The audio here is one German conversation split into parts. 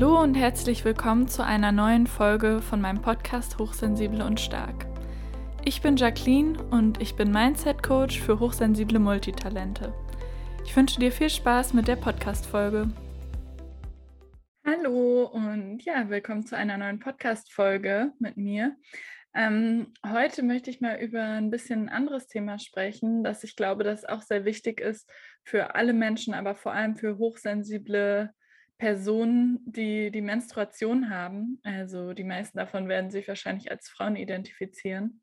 Hallo und herzlich willkommen zu einer neuen Folge von meinem Podcast Hochsensible und Stark. Ich bin Jacqueline und ich bin Mindset Coach für hochsensible Multitalente. Ich wünsche dir viel Spaß mit der Podcast-Folge. Hallo und ja, willkommen zu einer neuen Podcast-Folge mit mir. Ähm, heute möchte ich mal über ein bisschen ein anderes Thema sprechen, das ich glaube, das auch sehr wichtig ist für alle Menschen, aber vor allem für hochsensible Personen, die die Menstruation haben. Also die meisten davon werden sich wahrscheinlich als Frauen identifizieren.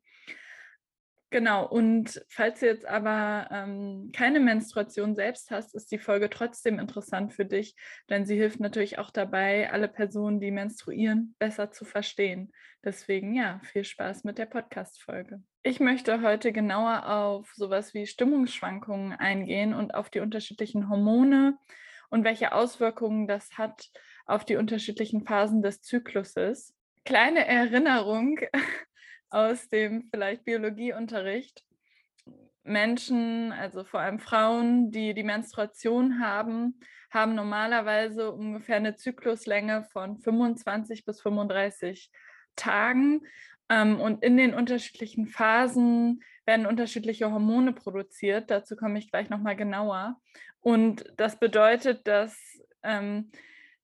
Genau, und falls du jetzt aber ähm, keine Menstruation selbst hast, ist die Folge trotzdem interessant für dich, denn sie hilft natürlich auch dabei, alle Personen, die menstruieren, besser zu verstehen. Deswegen ja, viel Spaß mit der Podcast-Folge. Ich möchte heute genauer auf sowas wie Stimmungsschwankungen eingehen und auf die unterschiedlichen Hormone, und welche Auswirkungen das hat auf die unterschiedlichen Phasen des Zykluses. Kleine Erinnerung aus dem vielleicht Biologieunterricht. Menschen, also vor allem Frauen, die die Menstruation haben, haben normalerweise ungefähr eine Zykluslänge von 25 bis 35 Tagen. Ähm, und in den unterschiedlichen Phasen werden unterschiedliche Hormone produziert. Dazu komme ich gleich nochmal genauer. Und das bedeutet, dass ähm,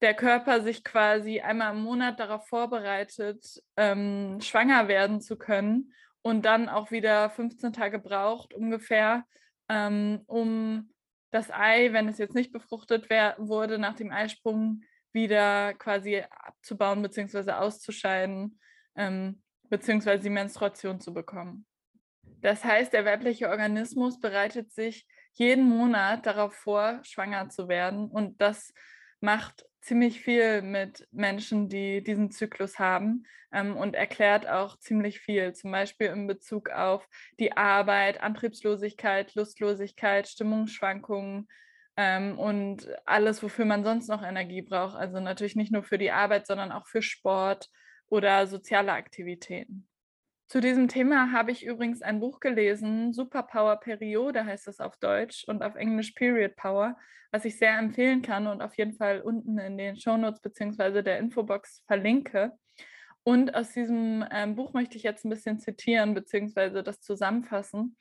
der Körper sich quasi einmal im Monat darauf vorbereitet, ähm, schwanger werden zu können und dann auch wieder 15 Tage braucht ungefähr, ähm, um das Ei, wenn es jetzt nicht befruchtet wurde, nach dem Eisprung wieder quasi abzubauen bzw. auszuscheiden, ähm, bzw. die Menstruation zu bekommen. Das heißt, der weibliche Organismus bereitet sich jeden Monat darauf vor, schwanger zu werden. Und das macht ziemlich viel mit Menschen, die diesen Zyklus haben ähm, und erklärt auch ziemlich viel, zum Beispiel in Bezug auf die Arbeit, Antriebslosigkeit, Lustlosigkeit, Stimmungsschwankungen ähm, und alles, wofür man sonst noch Energie braucht. Also natürlich nicht nur für die Arbeit, sondern auch für Sport oder soziale Aktivitäten. Zu diesem Thema habe ich übrigens ein Buch gelesen, Superpower Periode heißt es auf Deutsch und auf Englisch Period Power, was ich sehr empfehlen kann und auf jeden Fall unten in den Shownotes bzw. der Infobox verlinke. Und aus diesem ähm, Buch möchte ich jetzt ein bisschen zitieren bzw. das zusammenfassen.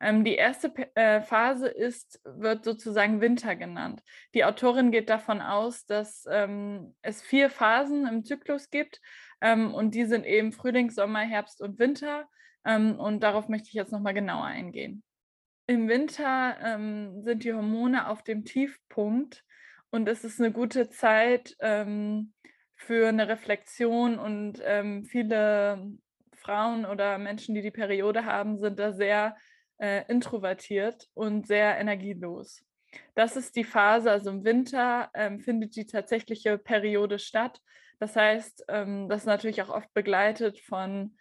Ähm, die erste äh, Phase ist, wird sozusagen Winter genannt. Die Autorin geht davon aus, dass ähm, es vier Phasen im Zyklus gibt ähm, und die sind eben Frühling, Sommer, Herbst und Winter. Ähm, und darauf möchte ich jetzt nochmal genauer eingehen. Im Winter ähm, sind die Hormone auf dem Tiefpunkt und es ist eine gute Zeit ähm, für eine Reflexion und ähm, viele Frauen oder Menschen, die die Periode haben, sind da sehr äh, introvertiert und sehr energielos. Das ist die Phase, also im Winter ähm, findet die tatsächliche Periode statt. Das heißt, ähm, das ist natürlich auch oft begleitet von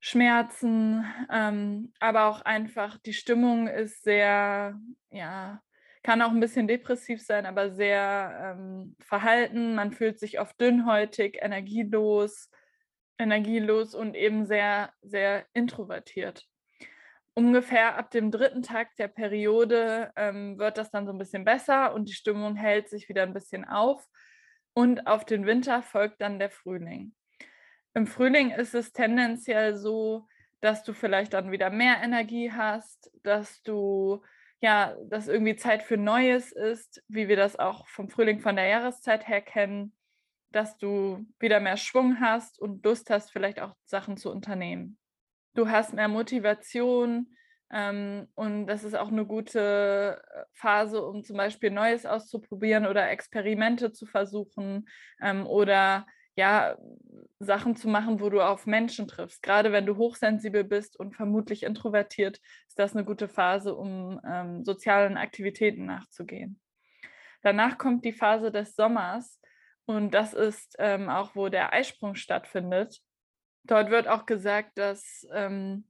Schmerzen, ähm, aber auch einfach die Stimmung ist sehr, ja, kann auch ein bisschen depressiv sein, aber sehr ähm, verhalten. Man fühlt sich oft dünnhäutig, energielos, energielos und eben sehr, sehr introvertiert. Ungefähr ab dem dritten Tag der Periode ähm, wird das dann so ein bisschen besser und die Stimmung hält sich wieder ein bisschen auf. Und auf den Winter folgt dann der Frühling. Im Frühling ist es tendenziell so, dass du vielleicht dann wieder mehr Energie hast, dass du ja, dass irgendwie Zeit für Neues ist, wie wir das auch vom Frühling von der Jahreszeit her kennen, dass du wieder mehr Schwung hast und Lust hast, vielleicht auch Sachen zu unternehmen. Du hast mehr Motivation, und das ist auch eine gute äh, Phase, um zum Beispiel Neues auszuprobieren oder Experimente zu versuchen ähm, oder ja, Sachen zu machen, wo du auf Menschen triffst. Gerade wenn du hochsensibel bist und vermutlich introvertiert, ist das eine gute Phase, um ähm, sozialen Aktivitäten nachzugehen. Danach kommt die Phase des Sommers und das ist ähm, auch, wo der Eisprung stattfindet. Dort wird auch gesagt, dass ähm,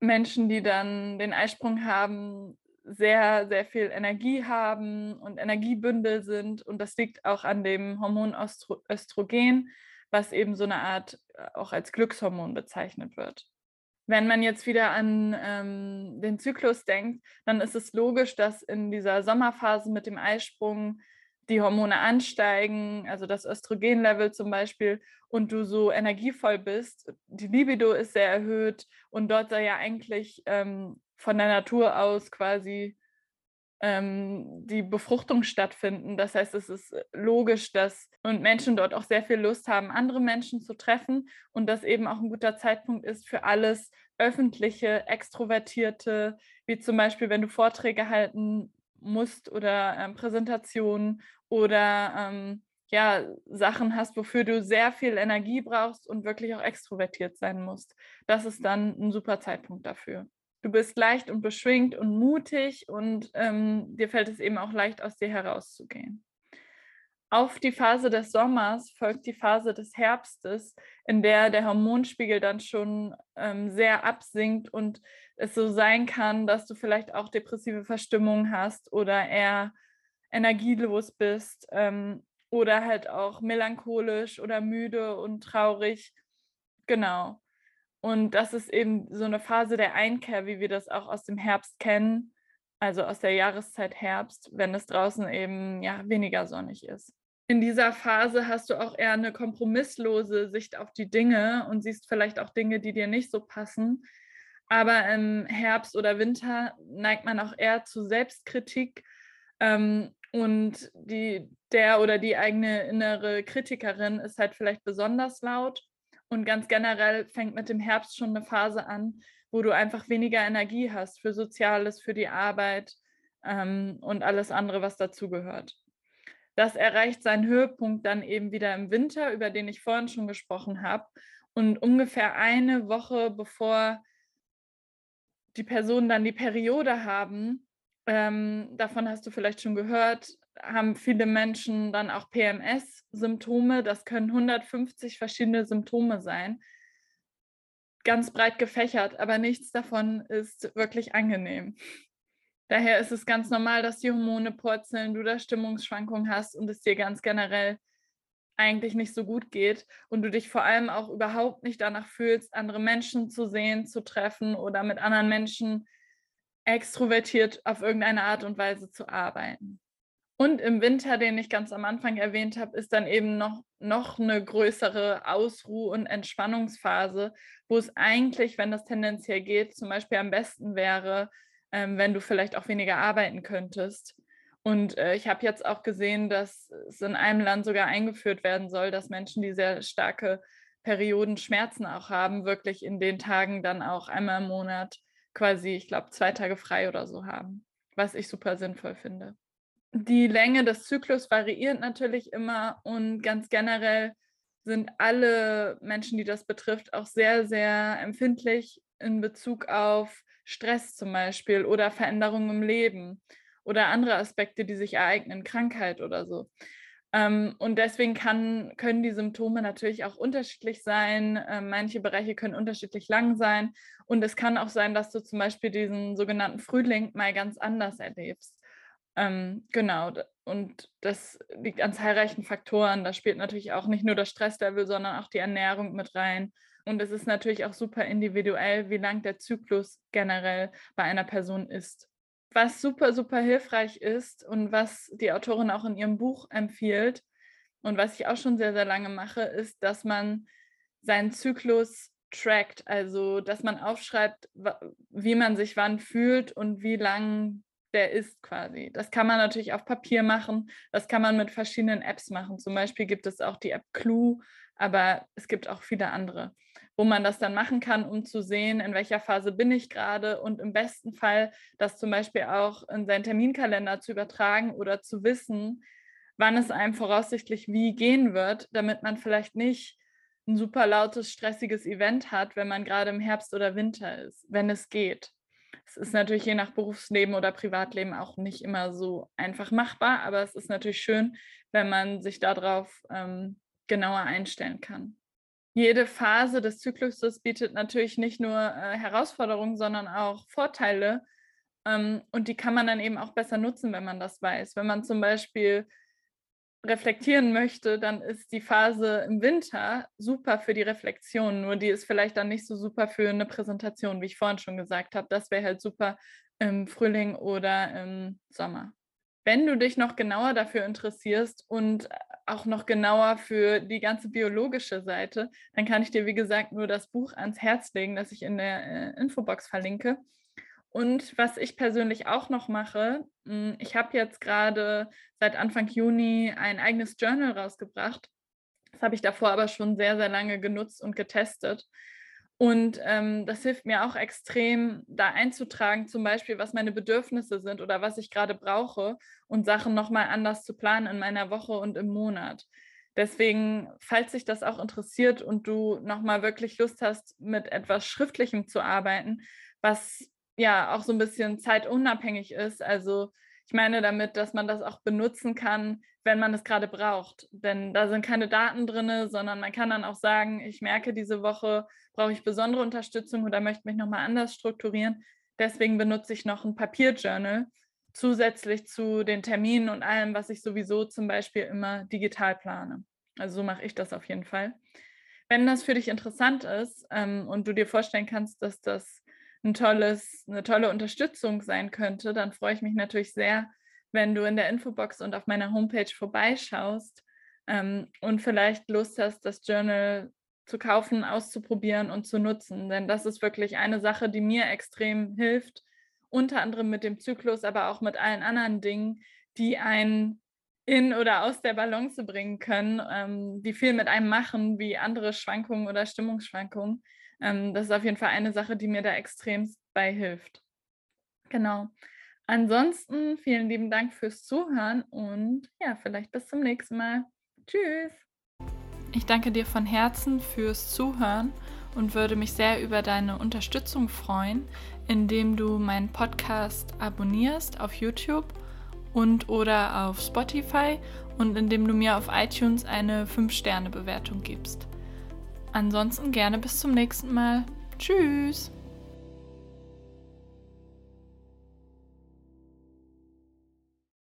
Menschen, die dann den Eisprung haben, sehr, sehr viel Energie haben und Energiebündel sind. Und das liegt auch an dem Hormon Östrogen, was eben so eine Art äh, auch als Glückshormon bezeichnet wird. Wenn man jetzt wieder an ähm, den Zyklus denkt, dann ist es logisch, dass in dieser Sommerphase mit dem Eisprung die Hormone ansteigen, also das Östrogenlevel zum Beispiel, und du so energievoll bist. Die Libido ist sehr erhöht und dort soll ja eigentlich ähm, von der Natur aus quasi ähm, die Befruchtung stattfinden. Das heißt, es ist logisch, dass und Menschen dort auch sehr viel Lust haben, andere Menschen zu treffen und das eben auch ein guter Zeitpunkt ist für alles öffentliche, extrovertierte, wie zum Beispiel, wenn du Vorträge halten musst oder ähm, Präsentationen oder ähm, ja, Sachen hast, wofür du sehr viel Energie brauchst und wirklich auch extrovertiert sein musst. Das ist dann ein super Zeitpunkt dafür. Du bist leicht und beschwingt und mutig und ähm, dir fällt es eben auch leicht, aus dir herauszugehen. Auf die Phase des Sommers folgt die Phase des Herbstes, in der der Hormonspiegel dann schon ähm, sehr absinkt und es so sein kann, dass du vielleicht auch depressive Verstimmungen hast oder eher energielos bist ähm, oder halt auch melancholisch oder müde und traurig. Genau. Und das ist eben so eine Phase der Einkehr, wie wir das auch aus dem Herbst kennen, also aus der Jahreszeit Herbst, wenn es draußen eben ja weniger sonnig ist. In dieser Phase hast du auch eher eine kompromisslose Sicht auf die Dinge und siehst vielleicht auch Dinge, die dir nicht so passen. Aber im Herbst oder Winter neigt man auch eher zu Selbstkritik ähm, und die, der oder die eigene innere Kritikerin ist halt vielleicht besonders laut. Und ganz generell fängt mit dem Herbst schon eine Phase an, wo du einfach weniger Energie hast für Soziales, für die Arbeit ähm, und alles andere, was dazugehört. Das erreicht seinen Höhepunkt dann eben wieder im Winter, über den ich vorhin schon gesprochen habe. Und ungefähr eine Woche bevor die Personen dann die Periode haben, ähm, davon hast du vielleicht schon gehört, haben viele Menschen dann auch PMS-Symptome. Das können 150 verschiedene Symptome sein. Ganz breit gefächert, aber nichts davon ist wirklich angenehm. Daher ist es ganz normal, dass die Hormone purzeln, du da Stimmungsschwankungen hast und es dir ganz generell eigentlich nicht so gut geht und du dich vor allem auch überhaupt nicht danach fühlst, andere Menschen zu sehen, zu treffen oder mit anderen Menschen extrovertiert auf irgendeine Art und Weise zu arbeiten. Und im Winter, den ich ganz am Anfang erwähnt habe, ist dann eben noch, noch eine größere Ausruh- und Entspannungsphase, wo es eigentlich, wenn das tendenziell geht, zum Beispiel am besten wäre, ähm, wenn du vielleicht auch weniger arbeiten könntest. Und äh, ich habe jetzt auch gesehen, dass es in einem Land sogar eingeführt werden soll, dass Menschen, die sehr starke Periodenschmerzen auch haben, wirklich in den Tagen dann auch einmal im Monat quasi, ich glaube, zwei Tage frei oder so haben, was ich super sinnvoll finde. Die Länge des Zyklus variiert natürlich immer und ganz generell sind alle Menschen, die das betrifft, auch sehr, sehr empfindlich in Bezug auf Stress zum Beispiel oder Veränderungen im Leben oder andere Aspekte, die sich ereignen, Krankheit oder so. Ähm, und deswegen kann, können die Symptome natürlich auch unterschiedlich sein. Ähm, manche Bereiche können unterschiedlich lang sein. Und es kann auch sein, dass du zum Beispiel diesen sogenannten Frühling mal ganz anders erlebst. Ähm, genau. Und das liegt an zahlreichen Faktoren. Da spielt natürlich auch nicht nur das Stresslevel, sondern auch die Ernährung mit rein. Und es ist natürlich auch super individuell, wie lang der Zyklus generell bei einer Person ist. Was super, super hilfreich ist und was die Autorin auch in ihrem Buch empfiehlt und was ich auch schon sehr, sehr lange mache, ist, dass man seinen Zyklus trackt, also dass man aufschreibt, wie man sich wann fühlt und wie lang der ist quasi. Das kann man natürlich auf Papier machen, das kann man mit verschiedenen Apps machen. Zum Beispiel gibt es auch die App Clue, aber es gibt auch viele andere, wo man das dann machen kann, um zu sehen, in welcher Phase bin ich gerade und im besten Fall das zum Beispiel auch in seinen Terminkalender zu übertragen oder zu wissen, wann es einem voraussichtlich wie gehen wird, damit man vielleicht nicht ein super lautes, stressiges Event hat, wenn man gerade im Herbst oder Winter ist, wenn es geht. Es ist natürlich je nach Berufsleben oder Privatleben auch nicht immer so einfach machbar, aber es ist natürlich schön, wenn man sich darauf ähm, genauer einstellen kann. Jede Phase des Zykluses bietet natürlich nicht nur äh, Herausforderungen, sondern auch Vorteile. Ähm, und die kann man dann eben auch besser nutzen, wenn man das weiß. Wenn man zum Beispiel reflektieren möchte, dann ist die Phase im Winter super für die Reflexion, nur die ist vielleicht dann nicht so super für eine Präsentation, wie ich vorhin schon gesagt habe. Das wäre halt super im Frühling oder im Sommer. wenn du dich noch genauer dafür interessierst und auch noch genauer für die ganze biologische Seite, dann kann ich dir, wie gesagt, nur das Buch ans Herz legen, das ich in der äh, Infobox verlinke. Und was ich persönlich auch noch mache, hm, ich habe jetzt gerade seit Anfang Juni ein eigenes Journal rausgebracht. Das habe ich davor aber schon sehr, sehr lange genutzt und getestet. Und ähm, das hilft mir auch extrem, da einzutragen, zum Beispiel, was meine Bedürfnisse sind oder was ich gerade brauche und Sachen nochmal anders zu planen in meiner Woche und im Monat. Deswegen, falls dich das auch interessiert und du nochmal wirklich Lust hast, mit etwas Schriftlichem zu arbeiten, was ja auch so ein bisschen zeitunabhängig ist. Also ich meine damit, dass man das auch benutzen kann, wenn man es gerade braucht. Denn da sind keine Daten drin, sondern man kann dann auch sagen, ich merke, diese Woche brauche ich besondere Unterstützung oder möchte mich nochmal anders strukturieren. Deswegen benutze ich noch ein Papierjournal zusätzlich zu den Terminen und allem, was ich sowieso zum Beispiel immer digital plane. Also so mache ich das auf jeden Fall. Wenn das für dich interessant ist ähm, und du dir vorstellen kannst, dass das ein tolles, eine tolle Unterstützung sein könnte, dann freue ich mich natürlich sehr, wenn du in der Infobox und auf meiner Homepage vorbeischaust ähm, und vielleicht Lust hast, das Journal zu kaufen, auszuprobieren und zu nutzen. Denn das ist wirklich eine Sache, die mir extrem hilft, unter anderem mit dem Zyklus, aber auch mit allen anderen Dingen, die einen in oder aus der Balance bringen können, ähm, die viel mit einem machen, wie andere Schwankungen oder Stimmungsschwankungen. Ähm, das ist auf jeden Fall eine Sache, die mir da extrem bei hilft. Genau. Ansonsten vielen lieben Dank fürs Zuhören und ja, vielleicht bis zum nächsten Mal. Tschüss. Ich danke dir von Herzen fürs Zuhören und würde mich sehr über deine Unterstützung freuen, indem du meinen Podcast abonnierst auf YouTube und oder auf Spotify und indem du mir auf iTunes eine 5-Sterne-Bewertung gibst. Ansonsten gerne bis zum nächsten Mal. Tschüss!